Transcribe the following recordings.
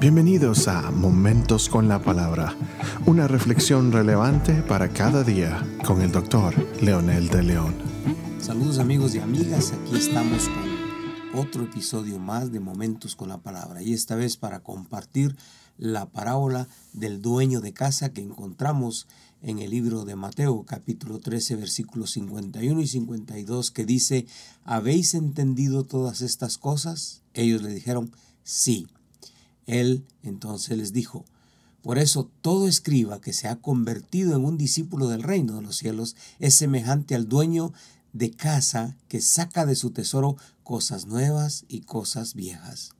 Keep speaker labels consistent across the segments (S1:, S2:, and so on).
S1: Bienvenidos a Momentos con la Palabra, una reflexión relevante para cada día con el doctor Leonel de León.
S2: Saludos amigos y amigas, aquí estamos con otro episodio más de Momentos con la Palabra y esta vez para compartir la parábola del dueño de casa que encontramos en el libro de Mateo capítulo 13 versículos 51 y 52 que dice, ¿habéis entendido todas estas cosas? Ellos le dijeron, sí. Él entonces les dijo, por eso todo escriba que se ha convertido en un discípulo del reino de los cielos es semejante al dueño de casa que saca de su tesoro cosas nuevas y cosas viejas.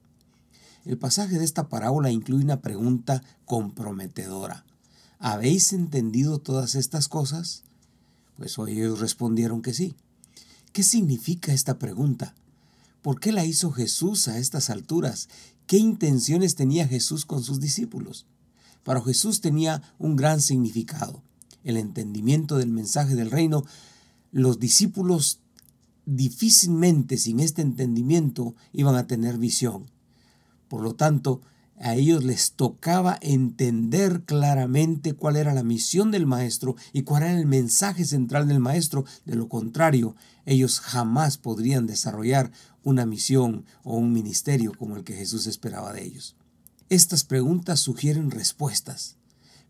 S2: El pasaje de esta parábola incluye una pregunta comprometedora. ¿Habéis entendido todas estas cosas? Pues ellos respondieron que sí. ¿Qué significa esta pregunta? ¿Por qué la hizo Jesús a estas alturas? ¿Qué intenciones tenía Jesús con sus discípulos? Para Jesús tenía un gran significado, el entendimiento del mensaje del reino. Los discípulos difícilmente sin este entendimiento iban a tener visión. Por lo tanto, a ellos les tocaba entender claramente cuál era la misión del maestro y cuál era el mensaje central del maestro. De lo contrario, ellos jamás podrían desarrollar una misión o un ministerio como el que Jesús esperaba de ellos. Estas preguntas sugieren respuestas,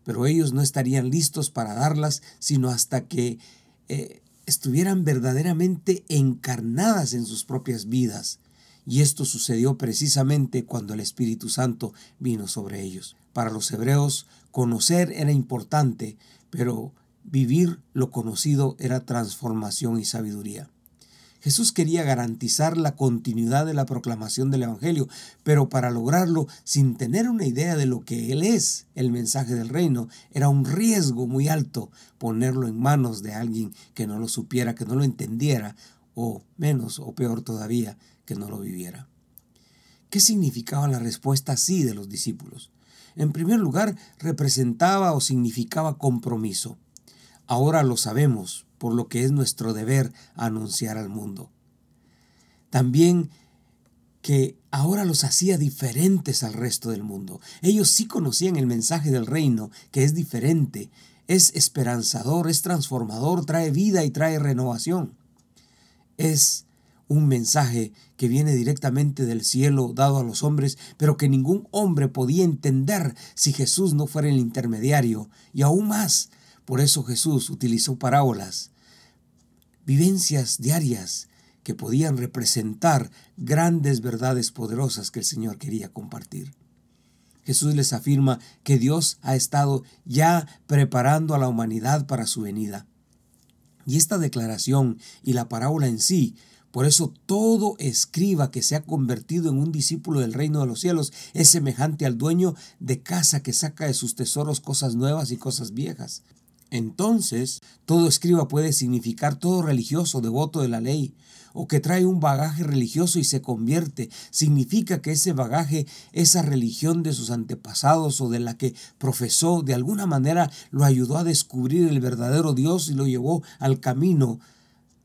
S2: pero ellos no estarían listos para darlas sino hasta que eh, estuvieran verdaderamente encarnadas en sus propias vidas y esto sucedió precisamente cuando el Espíritu Santo vino sobre ellos. Para los hebreos, conocer era importante, pero vivir lo conocido era transformación y sabiduría. Jesús quería garantizar la continuidad de la proclamación del Evangelio, pero para lograrlo, sin tener una idea de lo que Él es, el mensaje del reino, era un riesgo muy alto ponerlo en manos de alguien que no lo supiera, que no lo entendiera, o menos o peor todavía, que no lo viviera. ¿Qué significaba la respuesta sí de los discípulos? En primer lugar, representaba o significaba compromiso. Ahora lo sabemos, por lo que es nuestro deber anunciar al mundo. También que ahora los hacía diferentes al resto del mundo. Ellos sí conocían el mensaje del reino, que es diferente, es esperanzador, es transformador, trae vida y trae renovación. Es un mensaje que viene directamente del cielo dado a los hombres, pero que ningún hombre podía entender si Jesús no fuera el intermediario. Y aún más, por eso Jesús utilizó parábolas, vivencias diarias que podían representar grandes verdades poderosas que el Señor quería compartir. Jesús les afirma que Dios ha estado ya preparando a la humanidad para su venida. Y esta declaración y la parábola en sí por eso todo escriba que se ha convertido en un discípulo del reino de los cielos es semejante al dueño de casa que saca de sus tesoros cosas nuevas y cosas viejas. Entonces, todo escriba puede significar todo religioso devoto de la ley, o que trae un bagaje religioso y se convierte. Significa que ese bagaje, esa religión de sus antepasados o de la que profesó, de alguna manera lo ayudó a descubrir el verdadero Dios y lo llevó al camino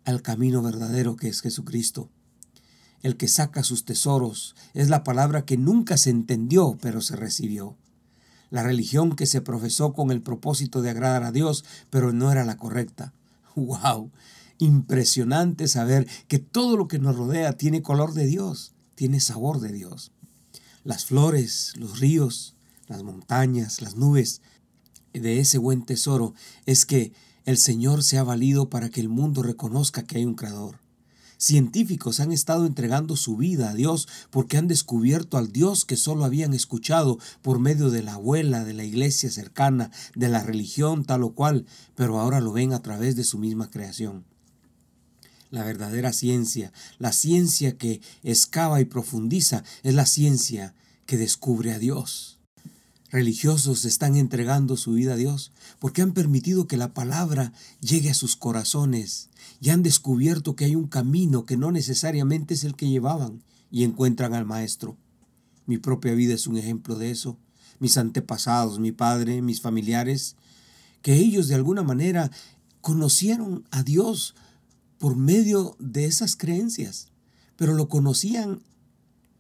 S2: al camino verdadero que es Jesucristo. El que saca sus tesoros es la palabra que nunca se entendió, pero se recibió. La religión que se profesó con el propósito de agradar a Dios, pero no era la correcta. ¡Wow! Impresionante saber que todo lo que nos rodea tiene color de Dios, tiene sabor de Dios. Las flores, los ríos, las montañas, las nubes, de ese buen tesoro es que el Señor se ha valido para que el mundo reconozca que hay un Creador. Científicos han estado entregando su vida a Dios porque han descubierto al Dios que solo habían escuchado por medio de la abuela, de la iglesia cercana, de la religión tal o cual, pero ahora lo ven a través de su misma creación. La verdadera ciencia, la ciencia que excava y profundiza, es la ciencia que descubre a Dios religiosos están entregando su vida a Dios porque han permitido que la palabra llegue a sus corazones y han descubierto que hay un camino que no necesariamente es el que llevaban y encuentran al Maestro. Mi propia vida es un ejemplo de eso. Mis antepasados, mi padre, mis familiares, que ellos de alguna manera conocieron a Dios por medio de esas creencias, pero lo conocían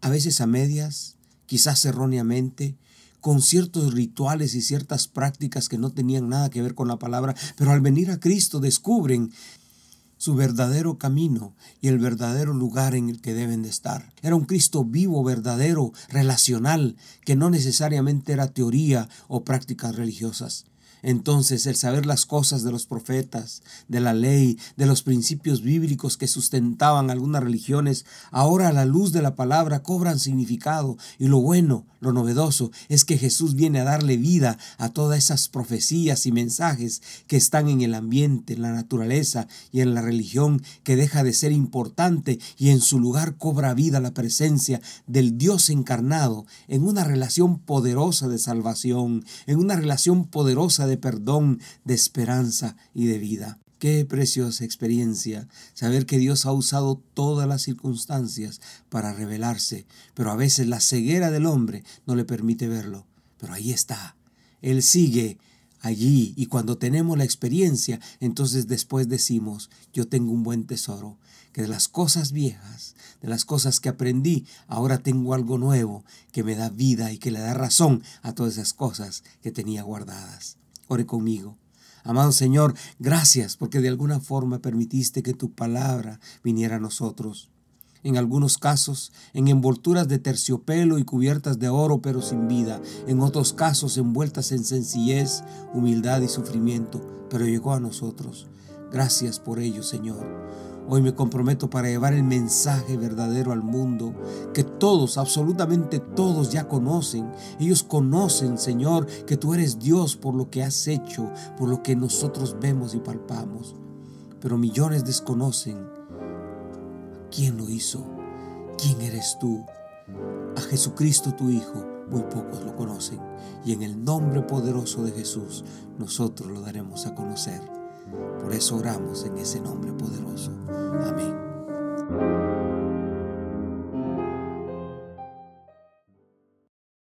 S2: a veces a medias, quizás erróneamente, con ciertos rituales y ciertas prácticas que no tenían nada que ver con la palabra, pero al venir a Cristo descubren su verdadero camino y el verdadero lugar en el que deben de estar. Era un Cristo vivo, verdadero, relacional, que no necesariamente era teoría o prácticas religiosas. Entonces el saber las cosas de los profetas, de la ley, de los principios bíblicos que sustentaban algunas religiones, ahora a la luz de la palabra cobran significado. Y lo bueno, lo novedoso, es que Jesús viene a darle vida a todas esas profecías y mensajes que están en el ambiente, en la naturaleza y en la religión, que deja de ser importante y en su lugar cobra vida la presencia del Dios encarnado en una relación poderosa de salvación, en una relación poderosa perdón, de esperanza y de vida. Qué preciosa experiencia saber que Dios ha usado todas las circunstancias para revelarse, pero a veces la ceguera del hombre no le permite verlo. Pero ahí está. Él sigue allí y cuando tenemos la experiencia, entonces después decimos, yo tengo un buen tesoro, que de las cosas viejas, de las cosas que aprendí, ahora tengo algo nuevo que me da vida y que le da razón a todas esas cosas que tenía guardadas. Ore conmigo. Amado Señor, gracias porque de alguna forma permitiste que tu palabra viniera a nosotros. En algunos casos, en envolturas de terciopelo y cubiertas de oro pero sin vida. En otros casos, envueltas en sencillez, humildad y sufrimiento, pero llegó a nosotros. Gracias por ello, Señor. Hoy me comprometo para llevar el mensaje verdadero al mundo que todos, absolutamente todos ya conocen. Ellos conocen, Señor, que tú eres Dios por lo que has hecho, por lo que nosotros vemos y palpamos. Pero millones desconocen quién lo hizo, quién eres tú. A Jesucristo tu Hijo, muy pocos lo conocen. Y en el nombre poderoso de Jesús, nosotros lo daremos a conocer. Por eso oramos en ese nombre poderoso. Amén.